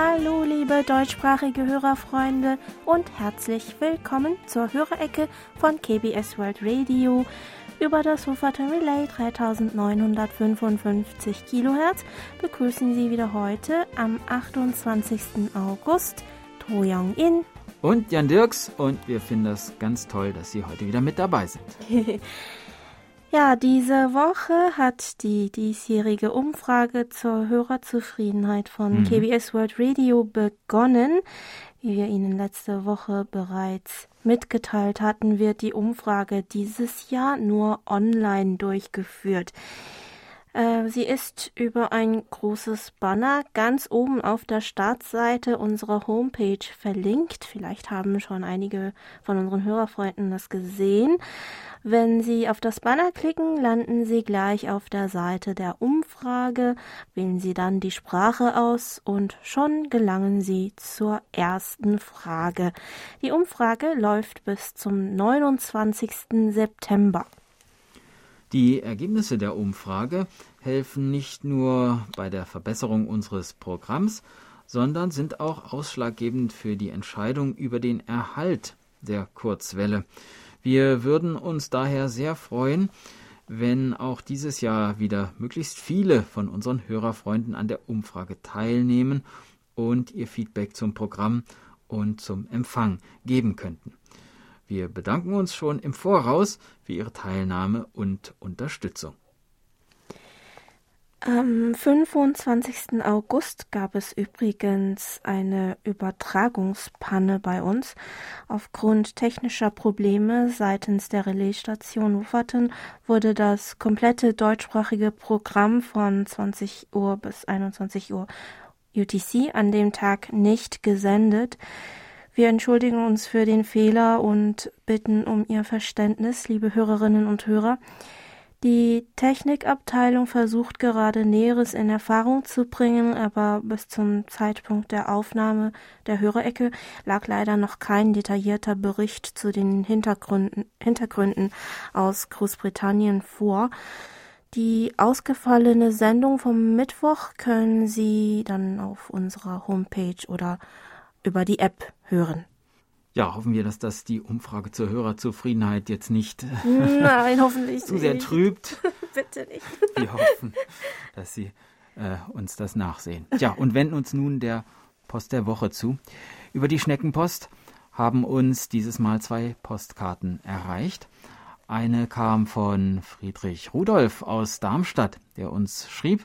Hallo, liebe deutschsprachige Hörerfreunde und herzlich willkommen zur Hörerecke von KBS World Radio über das Hoferton Relay 3955 Kilohertz begrüßen Sie wieder heute am 28. August To Young In und Jan Dirks und wir finden das ganz toll, dass Sie heute wieder mit dabei sind. Ja, diese Woche hat die diesjährige Umfrage zur Hörerzufriedenheit von mhm. KBS World Radio begonnen. Wie wir Ihnen letzte Woche bereits mitgeteilt hatten, wird die Umfrage dieses Jahr nur online durchgeführt. Äh, sie ist über ein großes Banner ganz oben auf der Startseite unserer Homepage verlinkt. Vielleicht haben schon einige von unseren Hörerfreunden das gesehen. Wenn Sie auf das Banner klicken, landen Sie gleich auf der Seite der Umfrage, wählen Sie dann die Sprache aus und schon gelangen Sie zur ersten Frage. Die Umfrage läuft bis zum 29. September. Die Ergebnisse der Umfrage helfen nicht nur bei der Verbesserung unseres Programms, sondern sind auch ausschlaggebend für die Entscheidung über den Erhalt der Kurzwelle. Wir würden uns daher sehr freuen, wenn auch dieses Jahr wieder möglichst viele von unseren Hörerfreunden an der Umfrage teilnehmen und ihr Feedback zum Programm und zum Empfang geben könnten. Wir bedanken uns schon im Voraus für Ihre Teilnahme und Unterstützung. Am 25. August gab es übrigens eine Übertragungspanne bei uns. Aufgrund technischer Probleme seitens der Relaisstation Wufferton wurde das komplette deutschsprachige Programm von 20 Uhr bis 21 Uhr UTC an dem Tag nicht gesendet. Wir entschuldigen uns für den Fehler und bitten um Ihr Verständnis, liebe Hörerinnen und Hörer. Die Technikabteilung versucht gerade Näheres in Erfahrung zu bringen, aber bis zum Zeitpunkt der Aufnahme der Hörerecke lag leider noch kein detaillierter Bericht zu den Hintergründen, Hintergründen aus Großbritannien vor. Die ausgefallene Sendung vom Mittwoch können Sie dann auf unserer Homepage oder über die App hören. Ja, hoffen wir, dass das die Umfrage zur Hörerzufriedenheit jetzt nicht Nein, hoffentlich zu sehr trübt. Bitte nicht. Wir hoffen, dass Sie äh, uns das nachsehen. Ja, und wenden uns nun der Post der Woche zu. Über die Schneckenpost haben uns dieses Mal zwei Postkarten erreicht. Eine kam von Friedrich Rudolf aus Darmstadt, der uns schrieb,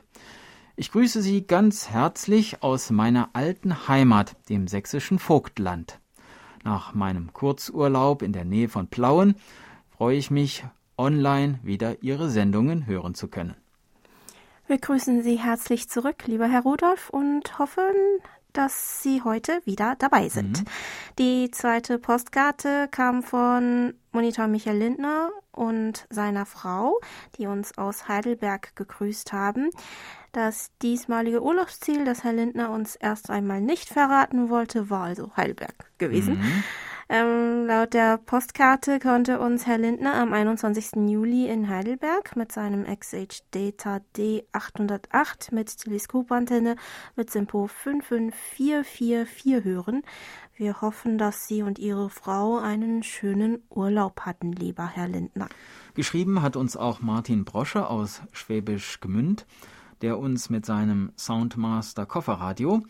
ich grüße Sie ganz herzlich aus meiner alten Heimat, dem sächsischen Vogtland. Nach meinem Kurzurlaub in der Nähe von Plauen freue ich mich, online wieder Ihre Sendungen hören zu können. Wir grüßen Sie herzlich zurück, lieber Herr Rudolf, und hoffen, dass Sie heute wieder dabei sind. Mhm. Die zweite Postkarte kam von Monitor Michael Lindner und seiner Frau, die uns aus Heidelberg gegrüßt haben. Das diesmalige Urlaubsziel, das Herr Lindner uns erst einmal nicht verraten wollte, war also Heidelberg gewesen. Mhm. Ähm, laut der Postkarte konnte uns Herr Lindner am 21. Juli in Heidelberg mit seinem XH Data D808 mit Teleskopantenne mit Simpo 55444 hören. Wir hoffen, dass Sie und Ihre Frau einen schönen Urlaub hatten, lieber Herr Lindner. Geschrieben hat uns auch Martin Brosche aus Schwäbisch Gemünd der uns mit seinem Soundmaster Kofferradio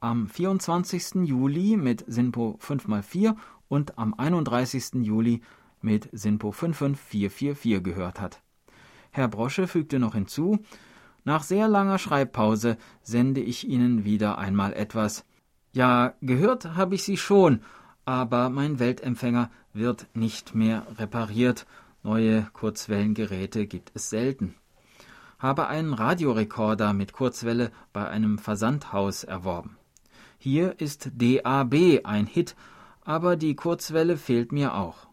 am 24. Juli mit Sinpo 5x4 und am 31. Juli mit Sinpo 55444 gehört hat. Herr Brosche fügte noch hinzu, nach sehr langer Schreibpause sende ich Ihnen wieder einmal etwas. Ja, gehört habe ich Sie schon, aber mein Weltempfänger wird nicht mehr repariert. Neue Kurzwellengeräte gibt es selten habe einen Radiorekorder mit Kurzwelle bei einem Versandhaus erworben. Hier ist DAB ein Hit, aber die Kurzwelle fehlt mir auch.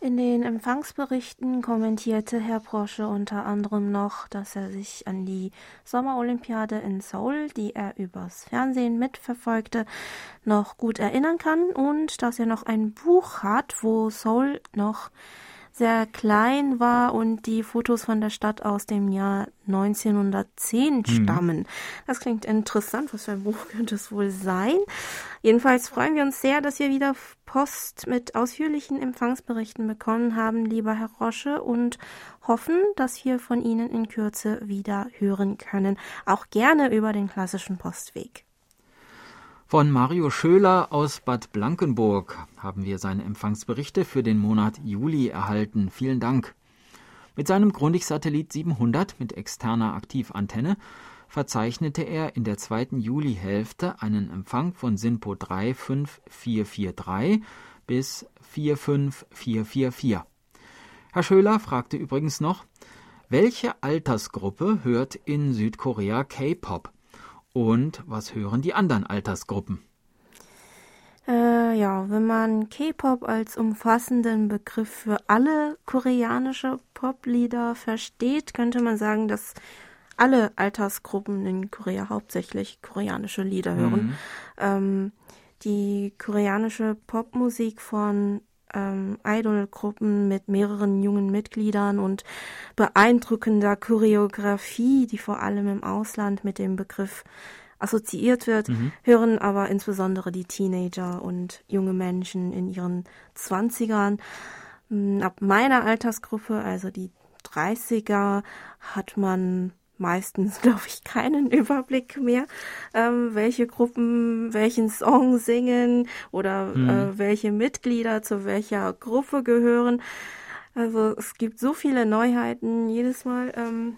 In den Empfangsberichten kommentierte Herr Brosche unter anderem noch, dass er sich an die Sommerolympiade in Seoul, die er übers Fernsehen mitverfolgte, noch gut erinnern kann und dass er noch ein Buch hat, wo Seoul noch sehr klein war und die Fotos von der Stadt aus dem Jahr 1910 mhm. stammen. Mhm. Das klingt interessant. Was für ein Buch könnte es wohl sein? Jedenfalls freuen wir uns sehr, dass wir wieder Post mit ausführlichen Empfangsberichten bekommen haben, lieber Herr Rosche, und hoffen, dass wir von Ihnen in Kürze wieder hören können. Auch gerne über den klassischen Postweg. Von Mario Schöler aus Bad Blankenburg haben wir seine Empfangsberichte für den Monat Juli erhalten. Vielen Dank. Mit seinem Grundig-Satellit 700 mit externer Aktivantenne verzeichnete er in der zweiten Julihälfte einen Empfang von SINPO 35443 bis 45444. Herr Schöler fragte übrigens noch, welche Altersgruppe hört in Südkorea K-Pop? Und was hören die anderen Altersgruppen? Äh, ja, wenn man K-Pop als umfassenden Begriff für alle koreanische Poplieder versteht, könnte man sagen, dass alle Altersgruppen in Korea hauptsächlich koreanische Lieder hören. Mhm. Ähm, die koreanische Popmusik von ähm, Idolgruppen mit mehreren jungen Mitgliedern und beeindruckender Choreografie, die vor allem im Ausland mit dem Begriff assoziiert wird, mhm. hören aber insbesondere die Teenager und junge Menschen in ihren Zwanzigern. Hm, ab meiner Altersgruppe, also die 30er, hat man meistens, glaube ich, keinen Überblick mehr, ähm, welche Gruppen welchen Song singen oder mhm. äh, welche Mitglieder zu welcher Gruppe gehören. Also es gibt so viele Neuheiten jedes Mal. Ähm,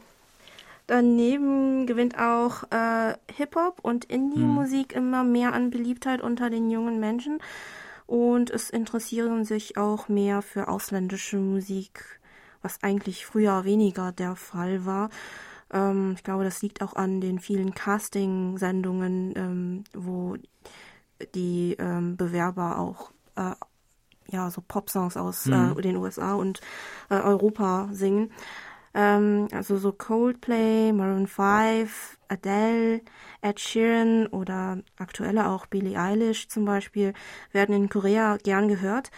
daneben gewinnt auch äh, Hip-Hop und Indie-Musik mhm. immer mehr an Beliebtheit unter den jungen Menschen. Und es interessieren sich auch mehr für ausländische Musik, was eigentlich früher weniger der Fall war. Ähm, ich glaube, das liegt auch an den vielen Casting-Sendungen, ähm, wo die ähm, Bewerber auch äh, ja so Pop-Songs aus mhm. äh, den USA und äh, Europa singen. Ähm, also so Coldplay, Maroon 5, Adele, Ed Sheeran oder aktuelle auch Billie Eilish zum Beispiel werden in Korea gern gehört.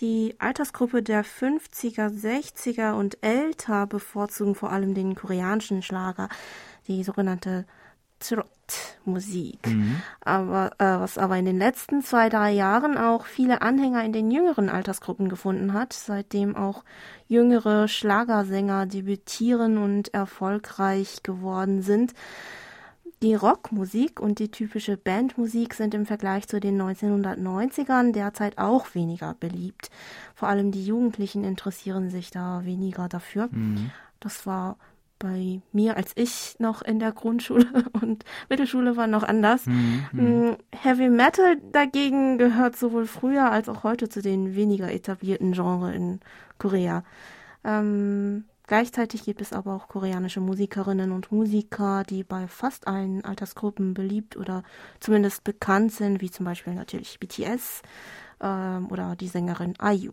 Die Altersgruppe der 50er, 60er und älter bevorzugen vor allem den koreanischen Schlager, die sogenannte Trot-Musik. Mhm. Aber äh, was aber in den letzten zwei, drei Jahren auch viele Anhänger in den jüngeren Altersgruppen gefunden hat, seitdem auch jüngere Schlagersänger debütieren und erfolgreich geworden sind. Die Rockmusik und die typische Bandmusik sind im Vergleich zu den 1990ern derzeit auch weniger beliebt. Vor allem die Jugendlichen interessieren sich da weniger dafür. Mhm. Das war bei mir, als ich noch in der Grundschule und Mittelschule war, noch anders. Mhm. Mm, Heavy Metal dagegen gehört sowohl früher als auch heute zu den weniger etablierten Genres in Korea. Ähm, Gleichzeitig gibt es aber auch koreanische Musikerinnen und Musiker, die bei fast allen Altersgruppen beliebt oder zumindest bekannt sind, wie zum Beispiel natürlich BTS ähm, oder die Sängerin IU.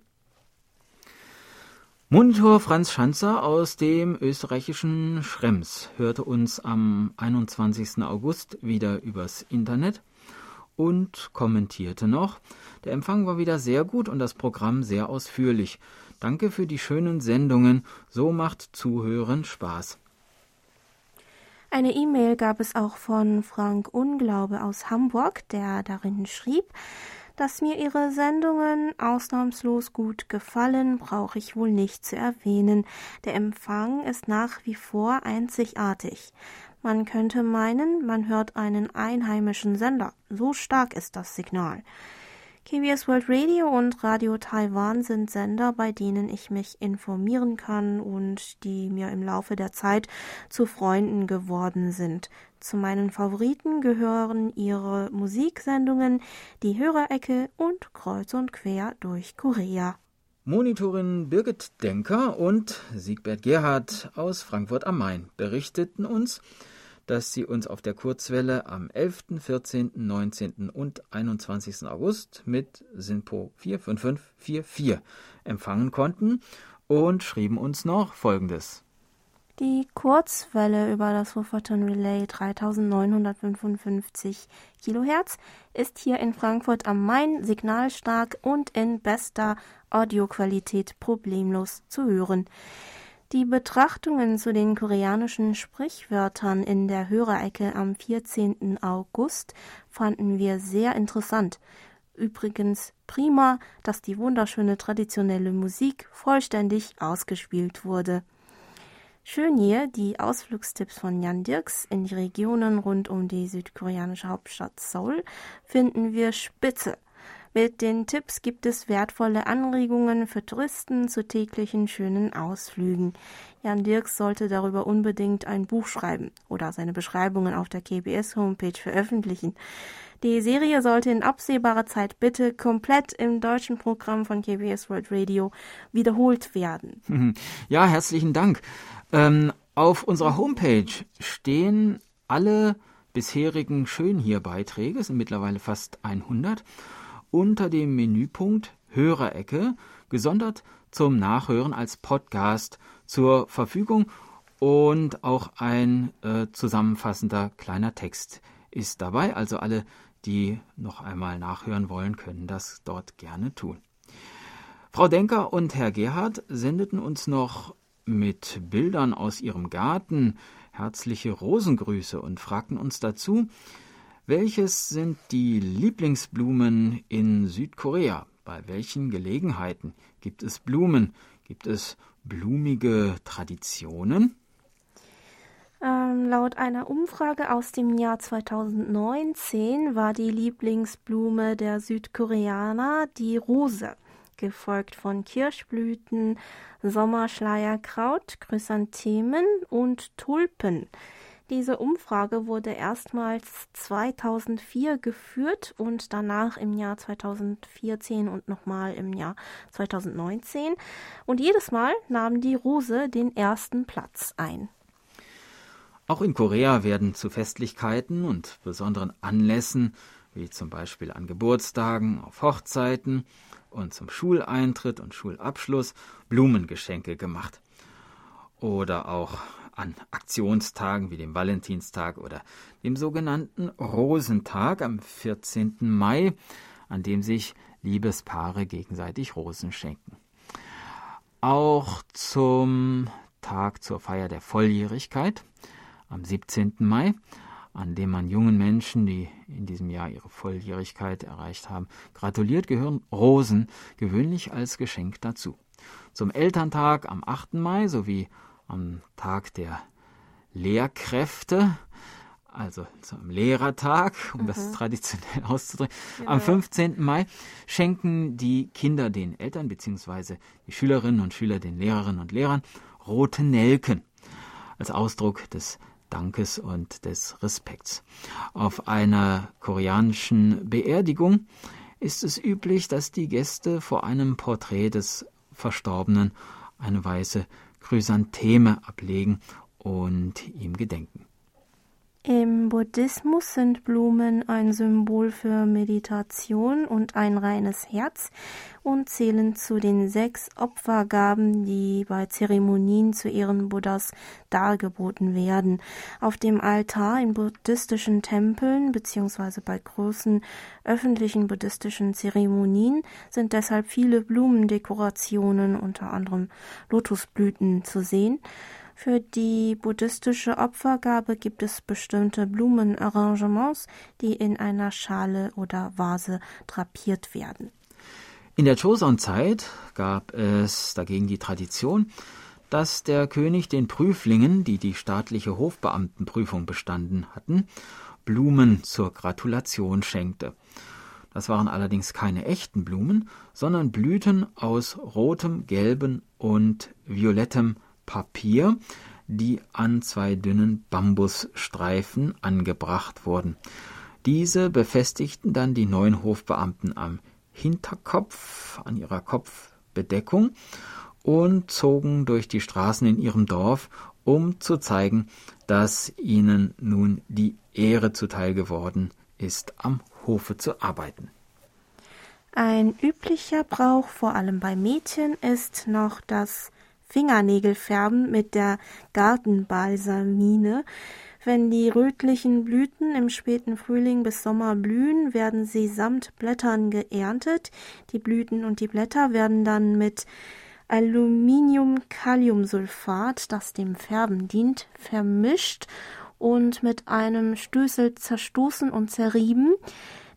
Monitor Franz Schanzer aus dem österreichischen Schrems hörte uns am 21. August wieder übers Internet und kommentierte noch, der Empfang war wieder sehr gut und das Programm sehr ausführlich. Danke für die schönen Sendungen. So macht Zuhören Spaß. Eine E-Mail gab es auch von Frank Unglaube aus Hamburg, der darin schrieb, dass mir ihre Sendungen ausnahmslos gut gefallen, brauche ich wohl nicht zu erwähnen. Der Empfang ist nach wie vor einzigartig. Man könnte meinen, man hört einen einheimischen Sender. So stark ist das Signal. KBS World Radio und Radio Taiwan sind Sender, bei denen ich mich informieren kann und die mir im Laufe der Zeit zu Freunden geworden sind. Zu meinen Favoriten gehören ihre Musiksendungen Die Hörerecke und Kreuz und Quer durch Korea. Monitorin Birgit Denker und Siegbert Gerhard aus Frankfurt am Main berichteten uns, dass Sie uns auf der Kurzwelle am 11., 14., 19. und 21. August mit SINPO 45544 empfangen konnten und schrieben uns noch Folgendes. Die Kurzwelle über das Wufferton Relay 3955 kHz ist hier in Frankfurt am Main signalstark und in bester Audioqualität problemlos zu hören. Die Betrachtungen zu den koreanischen Sprichwörtern in der Hörerecke am 14. August fanden wir sehr interessant. Übrigens prima, dass die wunderschöne traditionelle Musik vollständig ausgespielt wurde. Schön hier die Ausflugstipps von Jan Dirks in die Regionen rund um die südkoreanische Hauptstadt Seoul finden wir spitze. Mit den Tipps gibt es wertvolle Anregungen für Touristen zu täglichen schönen Ausflügen. Jan Dirks sollte darüber unbedingt ein Buch schreiben oder seine Beschreibungen auf der KBS-Homepage veröffentlichen. Die Serie sollte in absehbarer Zeit bitte komplett im deutschen Programm von KBS World Radio wiederholt werden. Ja, herzlichen Dank. Ähm, auf unserer Homepage stehen alle bisherigen Schönhier-Beiträge, sind mittlerweile fast 100, unter dem Menüpunkt Hörerecke, gesondert zum Nachhören als Podcast zur Verfügung und auch ein äh, zusammenfassender kleiner Text ist dabei. Also alle, die noch einmal nachhören wollen, können das dort gerne tun. Frau Denker und Herr Gerhard sendeten uns noch mit Bildern aus ihrem Garten herzliche Rosengrüße und fragten uns dazu, welches sind die Lieblingsblumen in Südkorea? Bei welchen Gelegenheiten gibt es Blumen? Gibt es blumige Traditionen? Ähm, laut einer Umfrage aus dem Jahr 2019 war die Lieblingsblume der Südkoreaner die Rose gefolgt von Kirschblüten, Sommerschleierkraut, Chrysanthemen und Tulpen. Diese Umfrage wurde erstmals 2004 geführt und danach im Jahr 2014 und nochmal im Jahr 2019. Und jedes Mal nahm die Rose den ersten Platz ein. Auch in Korea werden zu Festlichkeiten und besonderen Anlässen, wie zum Beispiel an Geburtstagen, auf Hochzeiten und zum Schuleintritt und Schulabschluss Blumengeschenke gemacht. Oder auch an Aktionstagen wie dem Valentinstag oder dem sogenannten Rosentag am 14. Mai, an dem sich Liebespaare gegenseitig Rosen schenken. Auch zum Tag zur Feier der Volljährigkeit am 17. Mai an dem man jungen Menschen, die in diesem Jahr ihre Volljährigkeit erreicht haben, gratuliert, gehören Rosen gewöhnlich als Geschenk dazu. Zum Elterntag am 8. Mai sowie am Tag der Lehrkräfte, also zum Lehrertag, um mhm. das traditionell auszudrücken, genau. am 15. Mai schenken die Kinder den Eltern bzw. die Schülerinnen und Schüler den Lehrerinnen und Lehrern rote Nelken als Ausdruck des Dankes und des Respekts. Auf einer koreanischen Beerdigung ist es üblich, dass die Gäste vor einem Porträt des Verstorbenen eine weiße Chrysantheme ablegen und ihm gedenken. Im Buddhismus sind Blumen ein Symbol für Meditation und ein reines Herz und zählen zu den sechs Opfergaben, die bei Zeremonien zu Ehren Buddhas dargeboten werden. Auf dem Altar in buddhistischen Tempeln bzw. bei großen öffentlichen buddhistischen Zeremonien sind deshalb viele Blumendekorationen, unter anderem Lotusblüten, zu sehen. Für die buddhistische Opfergabe gibt es bestimmte Blumenarrangements, die in einer Schale oder Vase drapiert werden. In der Joseon-Zeit gab es dagegen die Tradition, dass der König den Prüflingen, die die staatliche Hofbeamtenprüfung bestanden hatten, Blumen zur Gratulation schenkte. Das waren allerdings keine echten Blumen, sondern Blüten aus rotem, gelbem und violettem Papier, die an zwei dünnen Bambusstreifen angebracht wurden. Diese befestigten dann die neuen Hofbeamten am Hinterkopf, an ihrer Kopfbedeckung und zogen durch die Straßen in ihrem Dorf, um zu zeigen, dass ihnen nun die Ehre zuteil geworden ist, am Hofe zu arbeiten. Ein üblicher Brauch, vor allem bei Mädchen, ist noch das Fingernägel färben mit der Gartenbalsamine. Wenn die rötlichen Blüten im späten Frühling bis Sommer blühen, werden sie samt Blättern geerntet. Die Blüten und die Blätter werden dann mit Aluminium-Kaliumsulfat, das dem Färben dient, vermischt und mit einem Stößel zerstoßen und zerrieben.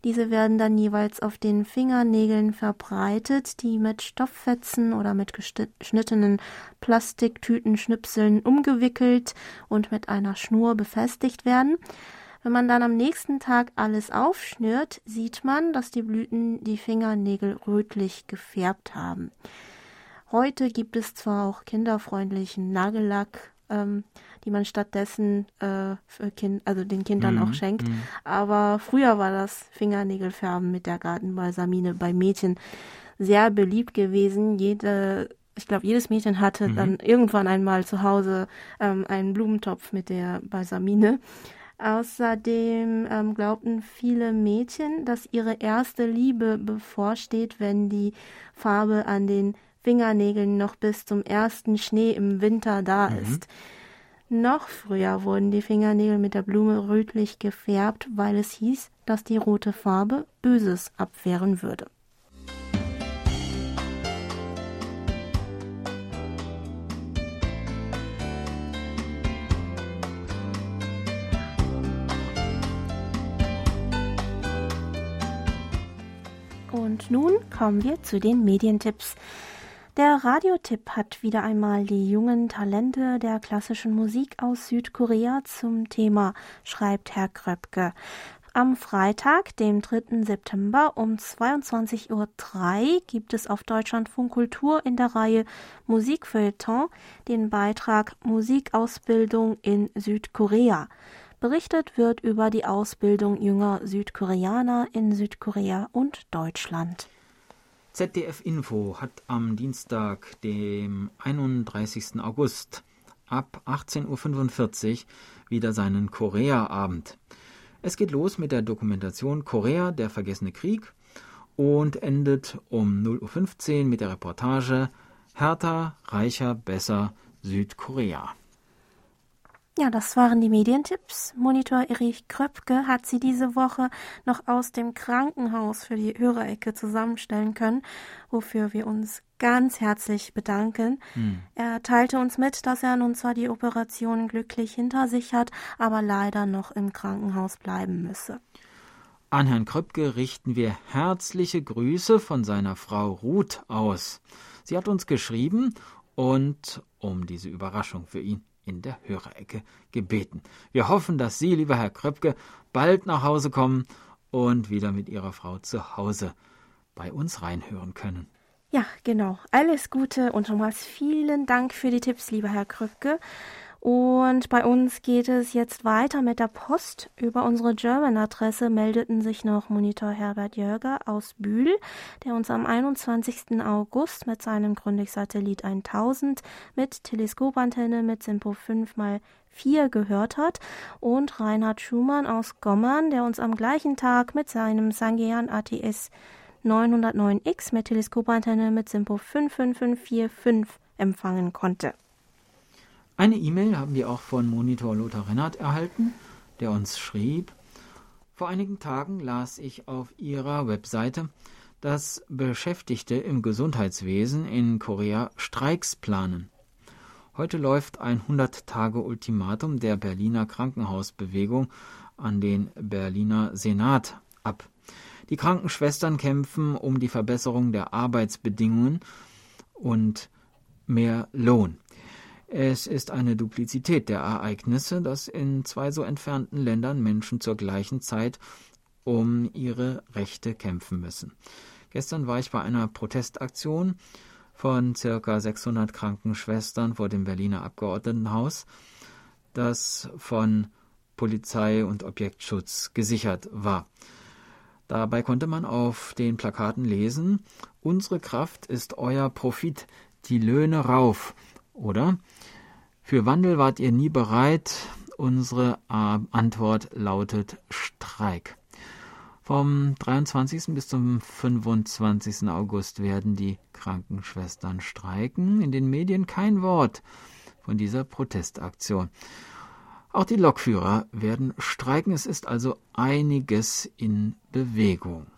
Diese werden dann jeweils auf den Fingernägeln verbreitet, die mit Stofffetzen oder mit geschnittenen Plastiktütenschnipseln umgewickelt und mit einer Schnur befestigt werden. Wenn man dann am nächsten Tag alles aufschnürt, sieht man, dass die Blüten die Fingernägel rötlich gefärbt haben. Heute gibt es zwar auch kinderfreundlichen Nagellack, ähm, die man stattdessen äh, für kind, also den Kindern mhm. auch schenkt. Mhm. Aber früher war das Fingernägelfärben mit der Gartenbalsamine bei Mädchen sehr beliebt gewesen. Jede, ich glaube, jedes Mädchen hatte mhm. dann irgendwann einmal zu Hause ähm, einen Blumentopf mit der Balsamine. Außerdem ähm, glaubten viele Mädchen, dass ihre erste Liebe bevorsteht, wenn die Farbe an den Fingernägeln noch bis zum ersten Schnee im Winter da mhm. ist. Noch früher wurden die Fingernägel mit der Blume rötlich gefärbt, weil es hieß, dass die rote Farbe Böses abwehren würde. Und nun kommen wir zu den Medientipps. Der Radiotipp hat wieder einmal die jungen Talente der klassischen Musik aus Südkorea zum Thema, schreibt Herr Kröpke. Am Freitag, dem 3. September um 22.03 Uhr gibt es auf Deutschlandfunk Kultur in der Reihe Musikfeuilleton den Beitrag Musikausbildung in Südkorea. Berichtet wird über die Ausbildung junger Südkoreaner in Südkorea und Deutschland. ZDF Info hat am Dienstag, dem 31. August ab 18.45 Uhr wieder seinen Korea-Abend. Es geht los mit der Dokumentation Korea, der vergessene Krieg und endet um 0.15 Uhr mit der Reportage Härter, reicher, besser Südkorea. Ja, das waren die Medientipps. Monitor Erich Kröpke hat sie diese Woche noch aus dem Krankenhaus für die Hörerecke zusammenstellen können, wofür wir uns ganz herzlich bedanken. Hm. Er teilte uns mit, dass er nun zwar die Operation glücklich hinter sich hat, aber leider noch im Krankenhaus bleiben müsse. An Herrn Kröpke richten wir herzliche Grüße von seiner Frau Ruth aus. Sie hat uns geschrieben und um diese Überraschung für ihn in der Hörerecke gebeten. Wir hoffen, dass Sie, lieber Herr Kröpke, bald nach Hause kommen und wieder mit Ihrer Frau zu Hause bei uns reinhören können. Ja, genau. Alles Gute und nochmals vielen Dank für die Tipps, lieber Herr Kröpke. Und bei uns geht es jetzt weiter mit der Post. Über unsere German-Adresse meldeten sich noch Monitor Herbert Jörger aus Bühl, der uns am 21. August mit seinem Grundig-Satellit 1000 mit Teleskopantenne mit Simpo 5 x 4 gehört hat und Reinhard Schumann aus Gommern, der uns am gleichen Tag mit seinem Sangean ATS 909X mit Teleskopantenne mit Simpo 55545 empfangen konnte. Eine E-Mail haben wir auch von Monitor Lothar Rennert erhalten, der uns schrieb, vor einigen Tagen las ich auf ihrer Webseite, dass Beschäftigte im Gesundheitswesen in Korea Streiks planen. Heute läuft ein 100-Tage-Ultimatum der Berliner Krankenhausbewegung an den Berliner Senat ab. Die Krankenschwestern kämpfen um die Verbesserung der Arbeitsbedingungen und mehr Lohn. Es ist eine Duplizität der Ereignisse, dass in zwei so entfernten Ländern Menschen zur gleichen Zeit um ihre Rechte kämpfen müssen. Gestern war ich bei einer Protestaktion von circa 600 Krankenschwestern vor dem Berliner Abgeordnetenhaus, das von Polizei und Objektschutz gesichert war. Dabei konnte man auf den Plakaten lesen, unsere Kraft ist euer Profit, die Löhne rauf, oder? Für Wandel wart ihr nie bereit. Unsere Antwort lautet Streik. Vom 23. bis zum 25. August werden die Krankenschwestern streiken. In den Medien kein Wort von dieser Protestaktion. Auch die Lokführer werden streiken. Es ist also einiges in Bewegung.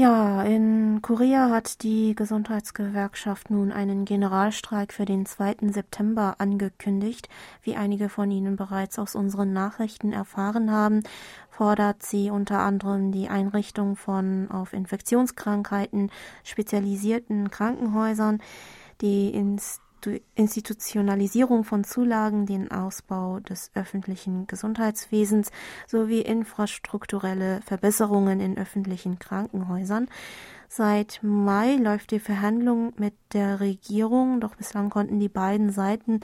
Ja, in Korea hat die Gesundheitsgewerkschaft nun einen Generalstreik für den 2. September angekündigt. Wie einige von Ihnen bereits aus unseren Nachrichten erfahren haben, fordert sie unter anderem die Einrichtung von auf Infektionskrankheiten spezialisierten Krankenhäusern, die ins Institutionalisierung von Zulagen, den Ausbau des öffentlichen Gesundheitswesens sowie infrastrukturelle Verbesserungen in öffentlichen Krankenhäusern. Seit Mai läuft die Verhandlung mit der Regierung, doch bislang konnten die beiden Seiten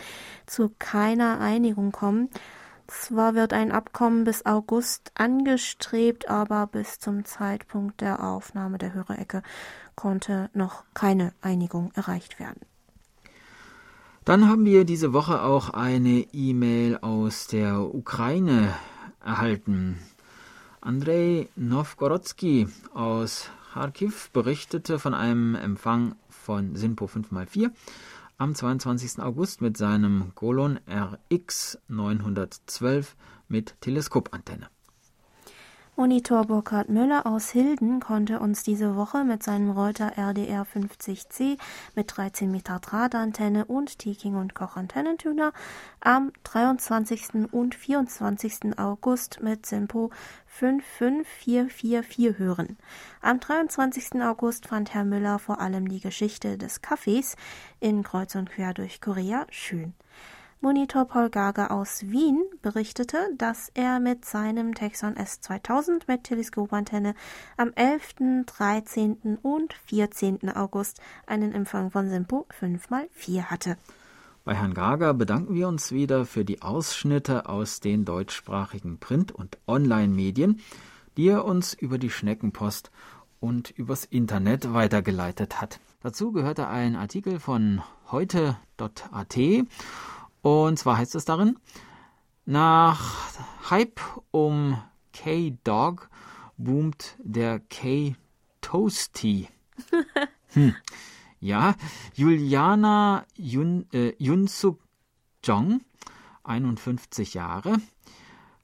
zu keiner Einigung kommen. Zwar wird ein Abkommen bis August angestrebt, aber bis zum Zeitpunkt der Aufnahme der Hörerecke konnte noch keine Einigung erreicht werden. Dann haben wir diese Woche auch eine E-Mail aus der Ukraine erhalten. Andrei Novgorodsky aus Kharkiv berichtete von einem Empfang von Sinpo 5x4 am 22. August mit seinem Golon RX 912 mit Teleskopantenne. Monitor Burkhard Müller aus Hilden konnte uns diese Woche mit seinem Reuter RDR 50C mit 13 Meter Drahtantenne und Teking und Koch Antennentuner am 23. und 24. August mit Simpo 55444 hören. Am 23. August fand Herr Müller vor allem die Geschichte des Kaffees in Kreuz und Quer durch Korea schön. Monitor Paul Gager aus Wien berichtete, dass er mit seinem Texon S2000 mit Teleskopantenne am 11., 13. und 14. August einen Empfang von Simpo 5x4 hatte. Bei Herrn Gager bedanken wir uns wieder für die Ausschnitte aus den deutschsprachigen Print- und Online-Medien, die er uns über die Schneckenpost und übers Internet weitergeleitet hat. Dazu gehörte ein Artikel von heute.at und zwar heißt es darin, nach Hype um K-Dog boomt der K-Toasty. hm. Ja, Juliana Yun, äh, Yunsuk Jong, 51 Jahre,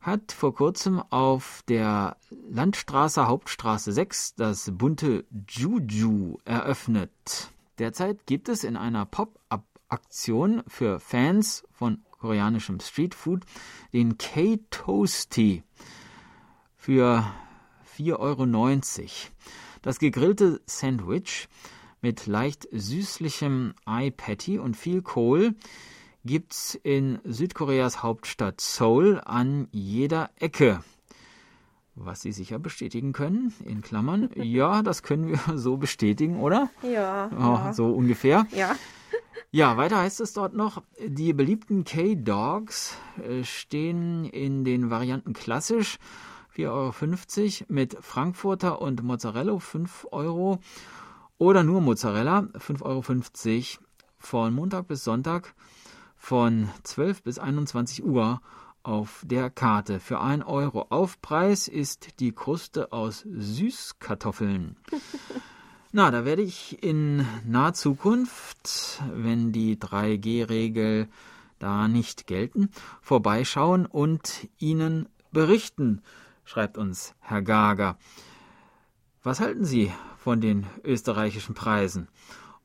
hat vor kurzem auf der Landstraße Hauptstraße 6 das bunte Juju eröffnet. Derzeit gibt es in einer Pop-up Aktion für Fans von koreanischem Streetfood den K-Toasty für 4,90 Euro. Das gegrillte Sandwich mit leicht süßlichem Eye Patty und viel Kohl gibt's in Südkoreas Hauptstadt Seoul an jeder Ecke. Was Sie sicher bestätigen können, in Klammern. Ja, das können wir so bestätigen, oder? Ja. Oh, ja. So ungefähr. Ja. Ja, weiter heißt es dort noch, die beliebten K-Dogs äh, stehen in den Varianten klassisch 4,50 Euro mit Frankfurter und Mozzarella 5 Euro oder nur Mozzarella 5,50 Euro von Montag bis Sonntag von 12 bis 21 Uhr auf der Karte. Für 1 Euro Aufpreis ist die Kruste aus Süßkartoffeln. Na, da werde ich in naher Zukunft, wenn die 3G-Regel da nicht gelten, vorbeischauen und Ihnen berichten, schreibt uns Herr Gager. Was halten Sie von den österreichischen Preisen?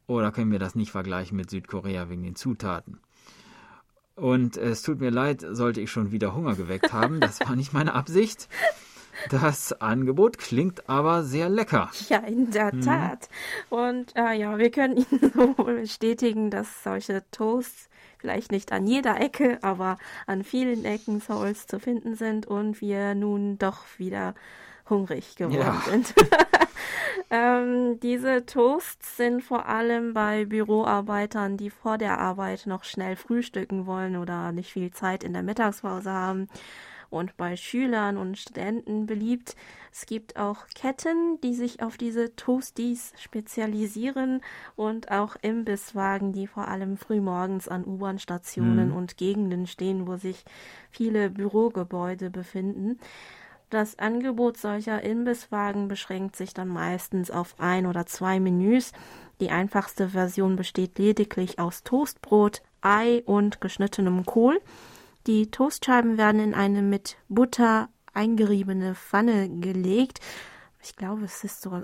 Oder können wir das nicht vergleichen mit Südkorea wegen den Zutaten? Und es tut mir leid, sollte ich schon wieder Hunger geweckt haben. Das war nicht meine Absicht. Das Angebot klingt aber sehr lecker. Ja, in der mhm. Tat. Und äh, ja, wir können Ihnen so bestätigen, dass solche Toasts vielleicht nicht an jeder Ecke, aber an vielen Ecken Souls zu finden sind und wir nun doch wieder hungrig geworden ja. sind. ähm, diese Toasts sind vor allem bei Büroarbeitern, die vor der Arbeit noch schnell frühstücken wollen oder nicht viel Zeit in der Mittagspause haben und bei Schülern und Studenten beliebt. Es gibt auch Ketten, die sich auf diese Toasties spezialisieren und auch Imbisswagen, die vor allem frühmorgens an U-Bahn-Stationen mhm. und Gegenden stehen, wo sich viele Bürogebäude befinden. Das Angebot solcher Imbisswagen beschränkt sich dann meistens auf ein oder zwei Menüs. Die einfachste Version besteht lediglich aus Toastbrot, Ei und geschnittenem Kohl. Die Toastscheiben werden in eine mit Butter eingeriebene Pfanne gelegt. Ich glaube, es ist so.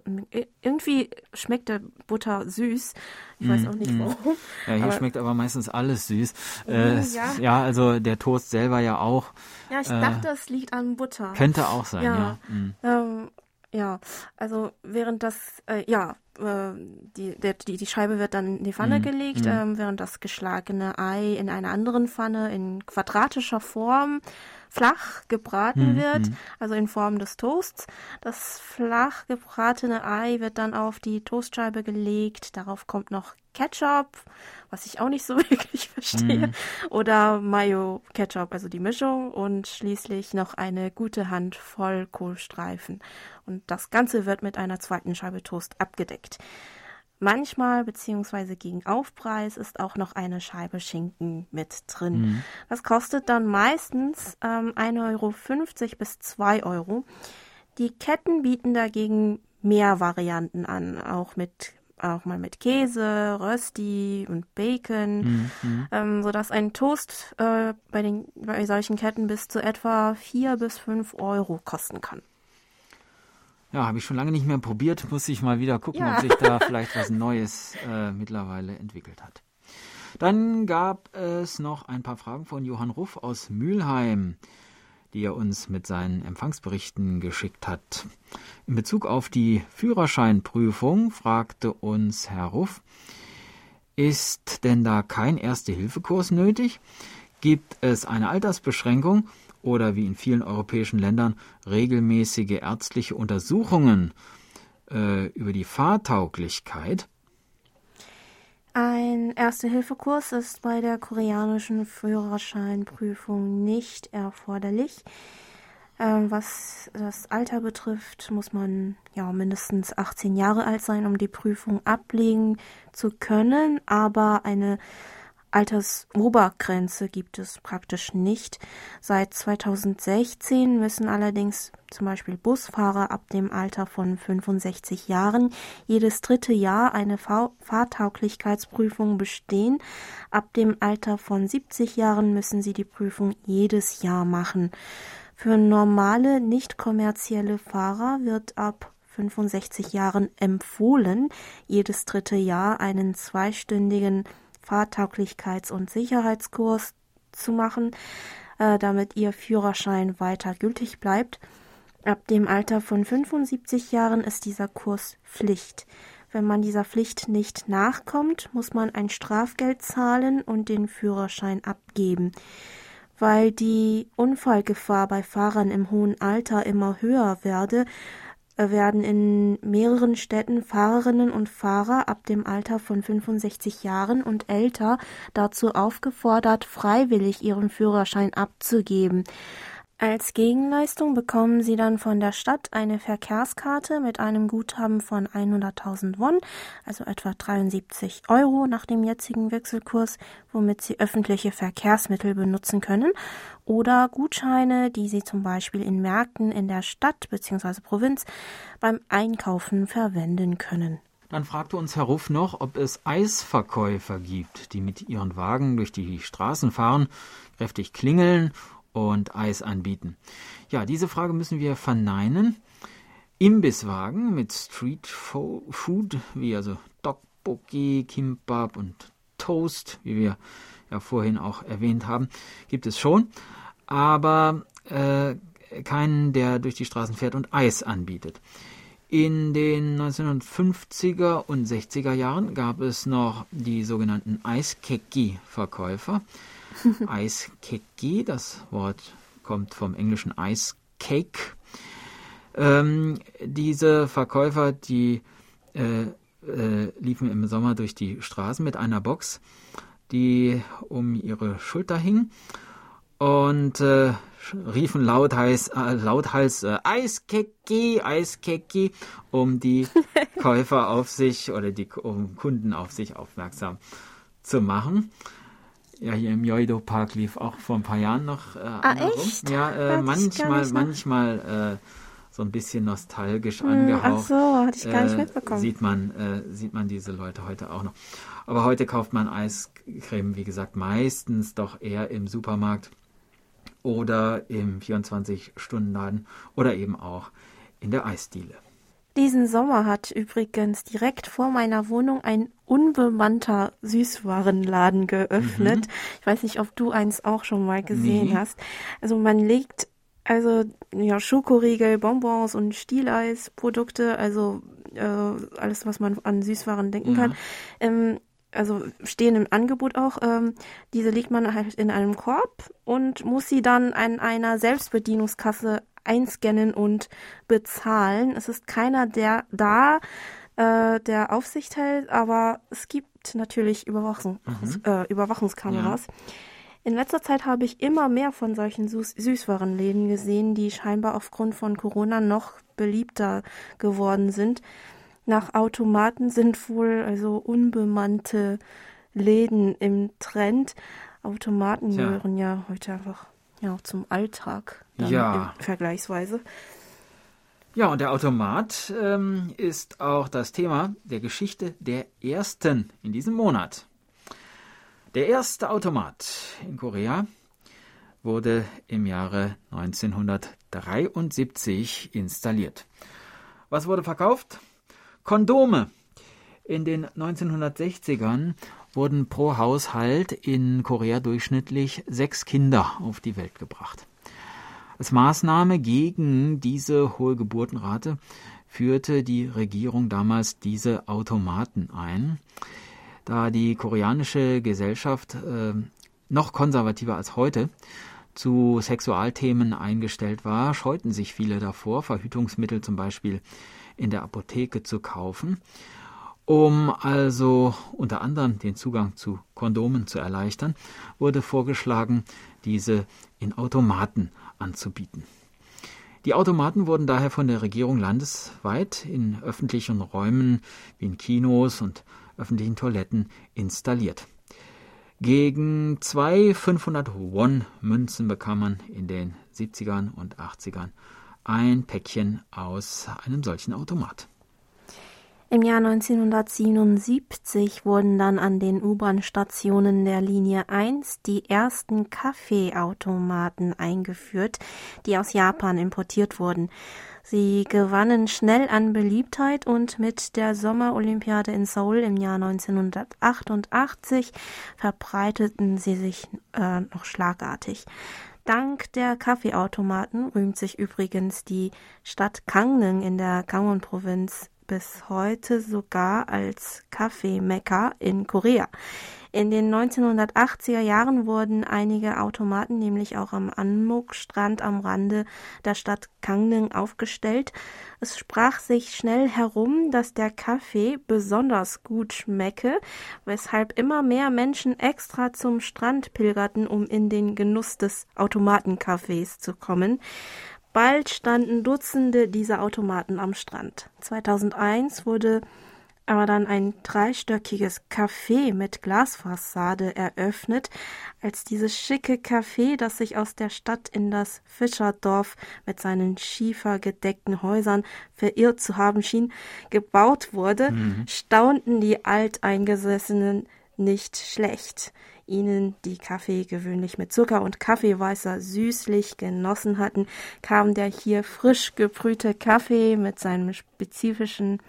Irgendwie schmeckt der Butter süß. Ich weiß mm, auch nicht mm. warum. Ja, hier aber, schmeckt aber meistens alles süß. Äh, ja. ja. also der Toast selber ja auch. Ja, ich äh, dachte, es liegt an Butter. Könnte auch sein, ja. Ja, mm. ähm, ja. also während das, äh, ja, äh, die, der, die, die Scheibe wird dann in die Pfanne mm, gelegt, mm. während das geschlagene Ei in einer anderen Pfanne in quadratischer Form flach gebraten mhm. wird, also in Form des Toasts. Das flach gebratene Ei wird dann auf die Toastscheibe gelegt. Darauf kommt noch Ketchup, was ich auch nicht so wirklich verstehe, mhm. oder Mayo Ketchup, also die Mischung und schließlich noch eine gute Handvoll Kohlstreifen. Und das Ganze wird mit einer zweiten Scheibe Toast abgedeckt. Manchmal beziehungsweise gegen Aufpreis ist auch noch eine Scheibe Schinken mit drin. Mhm. Das kostet dann meistens ähm, 1,50 Euro bis 2 Euro. Die Ketten bieten dagegen mehr Varianten an, auch mit auch mal mit Käse, Rösti und Bacon, mhm. ähm, sodass ein Toast äh, bei, den, bei solchen Ketten bis zu etwa 4 bis 5 Euro kosten kann. Ja, habe ich schon lange nicht mehr probiert. Muss ich mal wieder gucken, ja. ob sich da vielleicht was Neues äh, mittlerweile entwickelt hat. Dann gab es noch ein paar Fragen von Johann Ruff aus Mülheim, die er uns mit seinen Empfangsberichten geschickt hat. In Bezug auf die Führerscheinprüfung fragte uns Herr Ruff, ist denn da kein Erste-Hilfe-Kurs nötig? Gibt es eine Altersbeschränkung oder wie in vielen europäischen Ländern regelmäßige ärztliche Untersuchungen äh, über die Fahrtauglichkeit. Ein Erste-Hilfe-Kurs ist bei der koreanischen Führerscheinprüfung nicht erforderlich. Ähm, was das Alter betrifft, muss man ja mindestens 18 Jahre alt sein, um die Prüfung ablegen zu können. Aber eine Altersobergrenze gibt es praktisch nicht. Seit 2016 müssen allerdings zum Beispiel Busfahrer ab dem Alter von 65 Jahren jedes dritte Jahr eine Fahrtauglichkeitsprüfung bestehen. Ab dem Alter von 70 Jahren müssen sie die Prüfung jedes Jahr machen. Für normale, nicht kommerzielle Fahrer wird ab 65 Jahren empfohlen, jedes dritte Jahr einen zweistündigen Fahrtauglichkeits- und Sicherheitskurs zu machen, äh, damit ihr Führerschein weiter gültig bleibt. Ab dem Alter von 75 Jahren ist dieser Kurs Pflicht. Wenn man dieser Pflicht nicht nachkommt, muss man ein Strafgeld zahlen und den Führerschein abgeben. Weil die Unfallgefahr bei Fahrern im hohen Alter immer höher werde, werden in mehreren Städten Fahrerinnen und Fahrer ab dem Alter von 65 Jahren und älter dazu aufgefordert, freiwillig ihren Führerschein abzugeben. Als Gegenleistung bekommen Sie dann von der Stadt eine Verkehrskarte mit einem Guthaben von 100.000 Won, also etwa 73 Euro nach dem jetzigen Wechselkurs, womit Sie öffentliche Verkehrsmittel benutzen können, oder Gutscheine, die Sie zum Beispiel in Märkten in der Stadt bzw. Provinz beim Einkaufen verwenden können. Dann fragte uns Herr Ruff noch, ob es Eisverkäufer gibt, die mit ihren Wagen durch die Straßen fahren, kräftig klingeln und Eis anbieten? Ja, diese Frage müssen wir verneinen. Imbisswagen mit Street Food, wie also Tteokbokki, Kimbap und Toast, wie wir ja vorhin auch erwähnt haben, gibt es schon, aber äh, keinen, der durch die Straßen fährt und Eis anbietet. In den 1950er und 60er Jahren gab es noch die sogenannten Eiskeki-Verkäufer. Eiskeki, das Wort kommt vom englischen Ice Cake. Ähm, diese Verkäufer, die äh, äh, liefen im Sommer durch die Straßen mit einer Box, die um ihre Schulter hing und äh, riefen lauthals, äh, lauthals äh, Eiskeki, Eiskeki, um die Käufer auf sich oder die um Kunden auf sich aufmerksam zu machen. Ja, hier im Yoido Park lief auch vor ein paar Jahren noch. Äh, ah, echt? Ja, äh, manchmal, manchmal äh, so ein bisschen nostalgisch hm, angehaucht. Ach so, hatte ich gar nicht äh, mitbekommen. Sieht man, äh, sieht man diese Leute heute auch noch. Aber heute kauft man Eiscreme, wie gesagt, meistens doch eher im Supermarkt oder im 24-Stunden-Laden oder eben auch in der Eisdiele. Diesen Sommer hat übrigens direkt vor meiner Wohnung ein unbemannter Süßwarenladen geöffnet. Mhm. Ich weiß nicht, ob du eins auch schon mal gesehen nee. hast. Also man legt also ja Schokoriegel, Bonbons und Stieleisprodukte, also äh, alles, was man an Süßwaren denken ja. kann. Ähm, also stehen im Angebot auch. Ähm, diese legt man halt in einem Korb und muss sie dann an einer Selbstbedienungskasse einscannen und bezahlen. Es ist keiner der da, äh, der Aufsicht hält, aber es gibt natürlich Überwachung, mhm. äh, Überwachungskameras. Ja. In letzter Zeit habe ich immer mehr von solchen Süß Süßwarenläden gesehen, die scheinbar aufgrund von Corona noch beliebter geworden sind. Nach Automaten sind wohl also unbemannte Läden im Trend. Automaten ja. gehören ja heute einfach ja, zum Alltag ja. vergleichsweise. Ja, und der Automat ähm, ist auch das Thema der Geschichte der ersten in diesem Monat. Der erste Automat in Korea wurde im Jahre 1973 installiert. Was wurde verkauft? Kondome. In den 1960ern wurden pro Haushalt in Korea durchschnittlich sechs Kinder auf die Welt gebracht. Als Maßnahme gegen diese hohe Geburtenrate führte die Regierung damals diese Automaten ein. Da die koreanische Gesellschaft äh, noch konservativer als heute zu Sexualthemen eingestellt war, scheuten sich viele davor, Verhütungsmittel zum Beispiel in der Apotheke zu kaufen. Um also unter anderem den Zugang zu Kondomen zu erleichtern, wurde vorgeschlagen, diese in Automaten anzubieten. Die Automaten wurden daher von der Regierung landesweit in öffentlichen Räumen wie in Kinos und öffentlichen Toiletten installiert. Gegen zwei 500 Won-Münzen bekam man in den 70ern und 80ern ein Päckchen aus einem solchen Automat. Im Jahr 1977 wurden dann an den U-Bahn-Stationen der Linie 1 die ersten Kaffeeautomaten eingeführt, die aus Japan importiert wurden. Sie gewannen schnell an Beliebtheit und mit der Sommerolympiade in Seoul im Jahr 1988 verbreiteten sie sich äh, noch schlagartig. Dank der Kaffeeautomaten rühmt sich übrigens die Stadt Gangneung in der Gangwon-Provinz bis heute sogar als Kaffee-Mekka in Korea. In den 1980er Jahren wurden einige Automaten nämlich auch am Anmuk-Strand am Rande der Stadt Gangneung aufgestellt. Es sprach sich schnell herum, dass der Kaffee besonders gut schmecke, weshalb immer mehr Menschen extra zum Strand pilgerten, um in den Genuss des Automatencafés zu kommen. Bald standen Dutzende dieser Automaten am Strand. 2001 wurde aber dann ein dreistöckiges Café mit Glasfassade eröffnet, als dieses schicke Café, das sich aus der Stadt in das Fischerdorf mit seinen schiefergedeckten Häusern verirrt zu haben schien, gebaut wurde, mhm. staunten die Alteingesessenen nicht schlecht ihnen die Kaffee gewöhnlich mit Zucker und Kaffeeweißer süßlich genossen hatten, kam der hier frisch gebrühte Kaffee mit seinem spezifischen,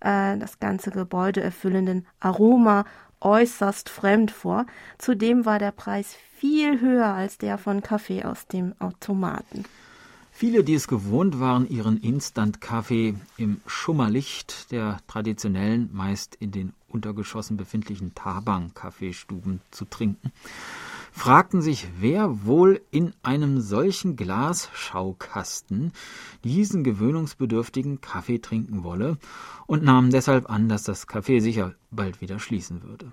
äh, das ganze Gebäude erfüllenden Aroma äußerst fremd vor. Zudem war der Preis viel höher als der von Kaffee aus dem Automaten. Viele, die es gewohnt waren, ihren Instant-Kaffee im Schummerlicht der traditionellen, meist in den Untergeschossen befindlichen Tabang-Kaffeestuben zu trinken, fragten sich, wer wohl in einem solchen Glasschaukasten diesen gewöhnungsbedürftigen Kaffee trinken wolle und nahmen deshalb an, dass das Café sicher bald wieder schließen würde.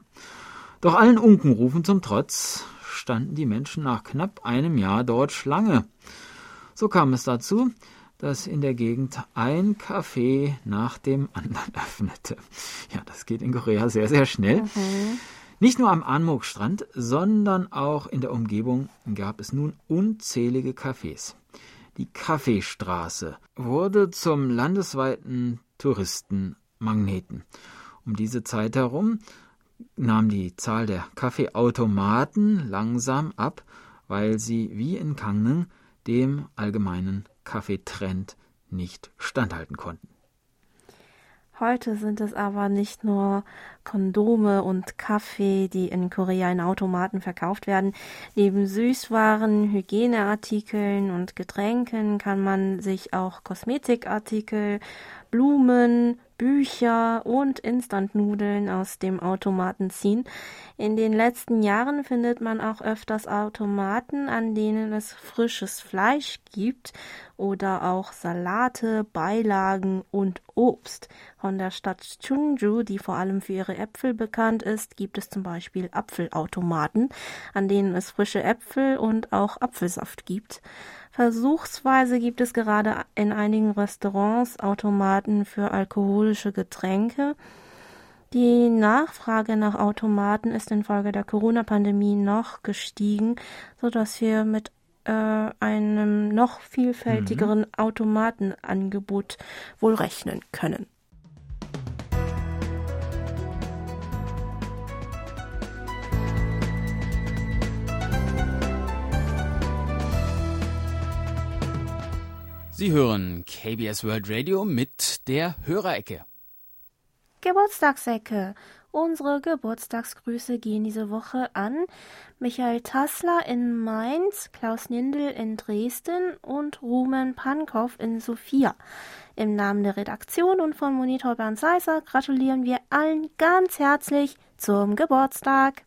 Doch allen Unkenrufen zum Trotz standen die Menschen nach knapp einem Jahr dort Schlange so kam es dazu, dass in der Gegend ein Café nach dem anderen öffnete. Ja, das geht in Korea sehr, sehr schnell. Mhm. Nicht nur am Anmok-Strand, sondern auch in der Umgebung gab es nun unzählige Cafés. Die Kaffeestraße wurde zum landesweiten Touristenmagneten. Um diese Zeit herum nahm die Zahl der Kaffeeautomaten langsam ab, weil sie wie in Kangen dem allgemeinen Kaffeetrend nicht standhalten konnten. Heute sind es aber nicht nur Kondome und Kaffee, die in Korea in Automaten verkauft werden. Neben Süßwaren, Hygieneartikeln und Getränken kann man sich auch Kosmetikartikel, Blumen, Bücher und Instantnudeln aus dem Automaten ziehen. In den letzten Jahren findet man auch öfters Automaten, an denen es frisches Fleisch gibt oder auch Salate, Beilagen und Obst. Von der Stadt Chungju, die vor allem für ihre Äpfel bekannt ist, gibt es zum Beispiel Apfelautomaten, an denen es frische Äpfel und auch Apfelsaft gibt. Versuchsweise gibt es gerade in einigen Restaurants Automaten für alkoholische Getränke. Die Nachfrage nach Automaten ist infolge der Corona-Pandemie noch gestiegen, so dass wir mit äh, einem noch vielfältigeren mhm. Automatenangebot wohl rechnen können. Sie hören KBS World Radio mit der Hörerecke. Geburtstagsecke. Unsere Geburtstagsgrüße gehen diese Woche an Michael Tassler in Mainz, Klaus Nindel in Dresden und Rumen Pankow in Sofia. Im Namen der Redaktion und von Monitor Bernd Seiser gratulieren wir allen ganz herzlich zum Geburtstag.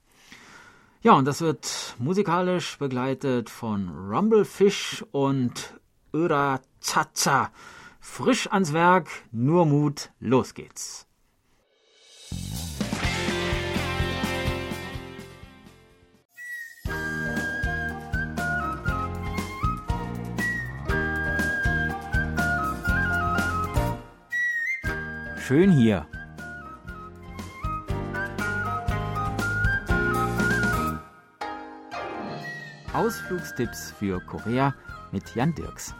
Ja, und das wird musikalisch begleitet von Rumblefish und Öra Cha-Cha. Frisch ans Werk, nur Mut, los geht's. Schön hier. Ausflugstipps für Korea mit Jan Dirks.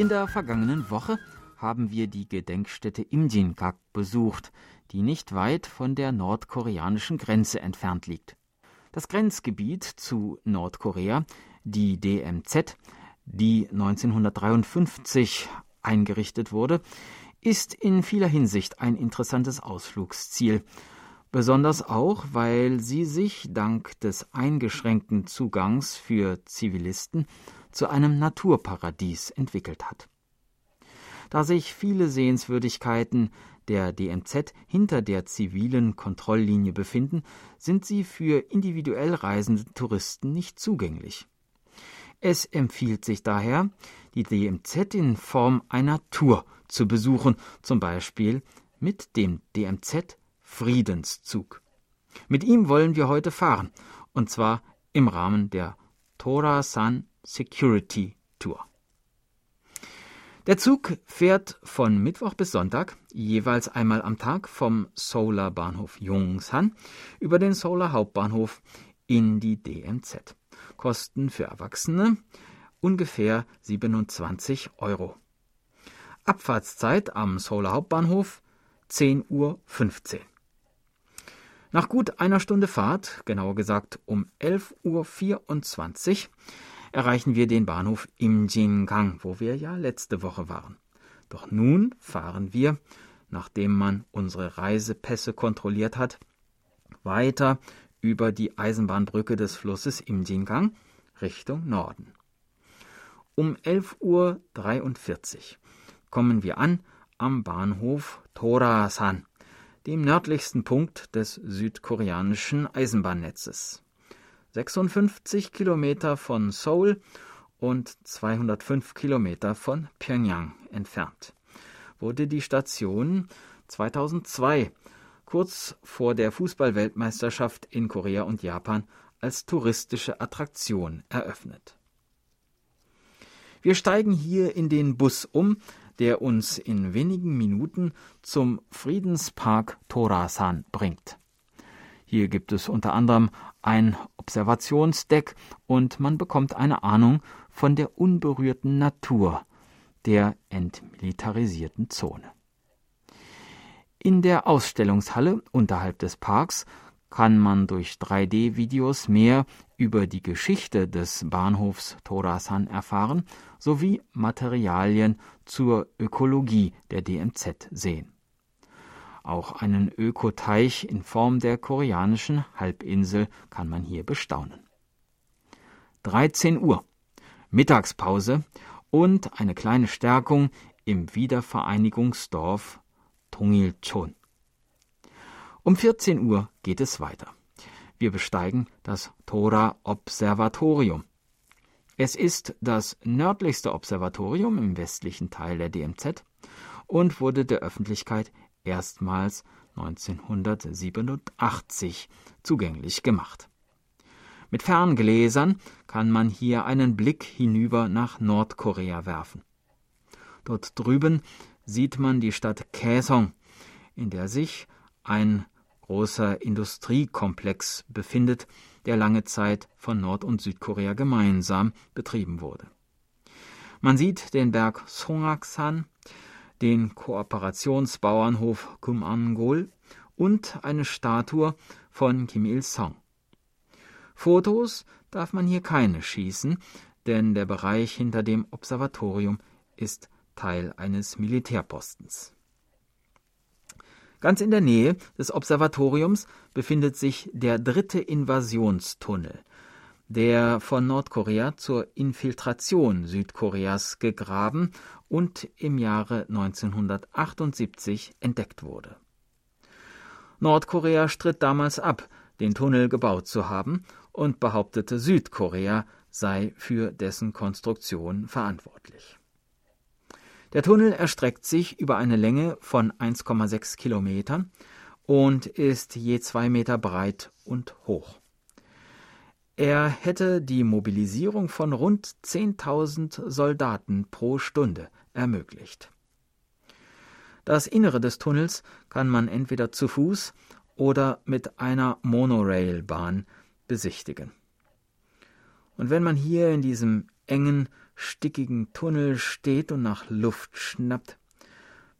In der vergangenen Woche haben wir die Gedenkstätte Imjingak besucht, die nicht weit von der nordkoreanischen Grenze entfernt liegt. Das Grenzgebiet zu Nordkorea, die DMZ, die 1953 eingerichtet wurde, ist in vieler Hinsicht ein interessantes Ausflugsziel, besonders auch, weil sie sich dank des eingeschränkten Zugangs für Zivilisten zu einem Naturparadies entwickelt hat. Da sich viele Sehenswürdigkeiten der DMZ hinter der zivilen Kontrolllinie befinden, sind sie für individuell reisende Touristen nicht zugänglich. Es empfiehlt sich daher, die DMZ in Form einer Tour zu besuchen, zum Beispiel mit dem DMZ Friedenszug. Mit ihm wollen wir heute fahren, und zwar im Rahmen der Tora-san Security Tour. Der Zug fährt von Mittwoch bis Sonntag jeweils einmal am Tag vom Solar Bahnhof Jungsan über den Solar Hauptbahnhof in die DMZ. Kosten für Erwachsene ungefähr 27 Euro. Abfahrtszeit am Solar Hauptbahnhof 10.15 Uhr. Nach gut einer Stunde Fahrt, genauer gesagt um 11.24 Uhr, erreichen wir den Bahnhof Imjingang, wo wir ja letzte Woche waren. Doch nun fahren wir, nachdem man unsere Reisepässe kontrolliert hat, weiter über die Eisenbahnbrücke des Flusses Imjingang Richtung Norden. Um 11.43 Uhr kommen wir an am Bahnhof Torasan, dem nördlichsten Punkt des südkoreanischen Eisenbahnnetzes. 56 Kilometer von Seoul und 205 Kilometer von Pyongyang entfernt, wurde die Station 2002 kurz vor der Fußballweltmeisterschaft in Korea und Japan als touristische Attraktion eröffnet. Wir steigen hier in den Bus um, der uns in wenigen Minuten zum Friedenspark Torasan bringt. Hier gibt es unter anderem ein Observationsdeck und man bekommt eine Ahnung von der unberührten Natur der entmilitarisierten Zone. In der Ausstellungshalle unterhalb des Parks kann man durch 3D-Videos mehr über die Geschichte des Bahnhofs Torasan erfahren sowie Materialien zur Ökologie der DMZ sehen. Auch einen Ökoteich in Form der koreanischen Halbinsel kann man hier bestaunen. 13 Uhr Mittagspause und eine kleine Stärkung im Wiedervereinigungsdorf Tongilchon. Um 14 Uhr geht es weiter. Wir besteigen das Tora Observatorium. Es ist das nördlichste Observatorium im westlichen Teil der DMZ und wurde der Öffentlichkeit erstmals 1987 zugänglich gemacht. Mit Ferngläsern kann man hier einen Blick hinüber nach Nordkorea werfen. Dort drüben sieht man die Stadt Kaesong, in der sich ein großer Industriekomplex befindet, der lange Zeit von Nord- und Südkorea gemeinsam betrieben wurde. Man sieht den Berg Songaksan, den Kooperationsbauernhof Kumangol und eine Statue von Kim Il-sung. Fotos darf man hier keine schießen, denn der Bereich hinter dem Observatorium ist Teil eines Militärpostens. Ganz in der Nähe des Observatoriums befindet sich der dritte Invasionstunnel, der von Nordkorea zur Infiltration Südkoreas gegraben und im Jahre 1978 entdeckt wurde. Nordkorea stritt damals ab, den Tunnel gebaut zu haben und behauptete, Südkorea sei für dessen Konstruktion verantwortlich. Der Tunnel erstreckt sich über eine Länge von 1,6 Kilometern und ist je zwei Meter breit und hoch. Er hätte die Mobilisierung von rund 10.000 Soldaten pro Stunde ermöglicht. Das Innere des Tunnels kann man entweder zu Fuß oder mit einer Monorailbahn besichtigen. Und wenn man hier in diesem engen stickigen Tunnel steht und nach Luft schnappt,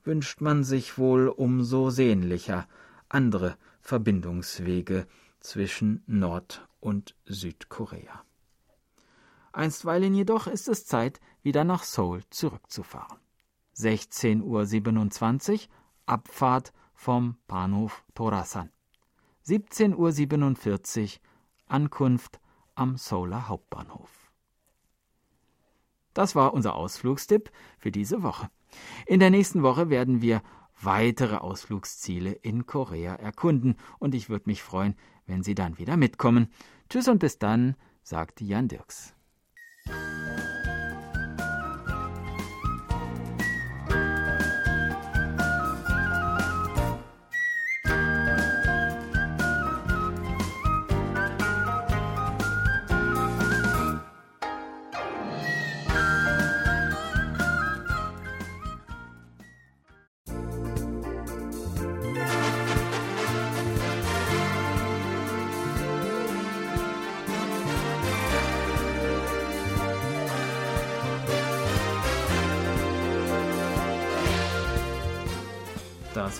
wünscht man sich wohl umso sehnlicher andere Verbindungswege zwischen Nord- und Südkorea. Einstweilen jedoch ist es Zeit, wieder nach Seoul zurückzufahren. 16.27 Uhr Abfahrt vom Bahnhof Torasan. 17.47 Uhr Ankunft am Seouler Hauptbahnhof. Das war unser Ausflugstipp für diese Woche. In der nächsten Woche werden wir weitere Ausflugsziele in Korea erkunden und ich würde mich freuen, wenn Sie dann wieder mitkommen. Tschüss und bis dann, sagt Jan Dirks.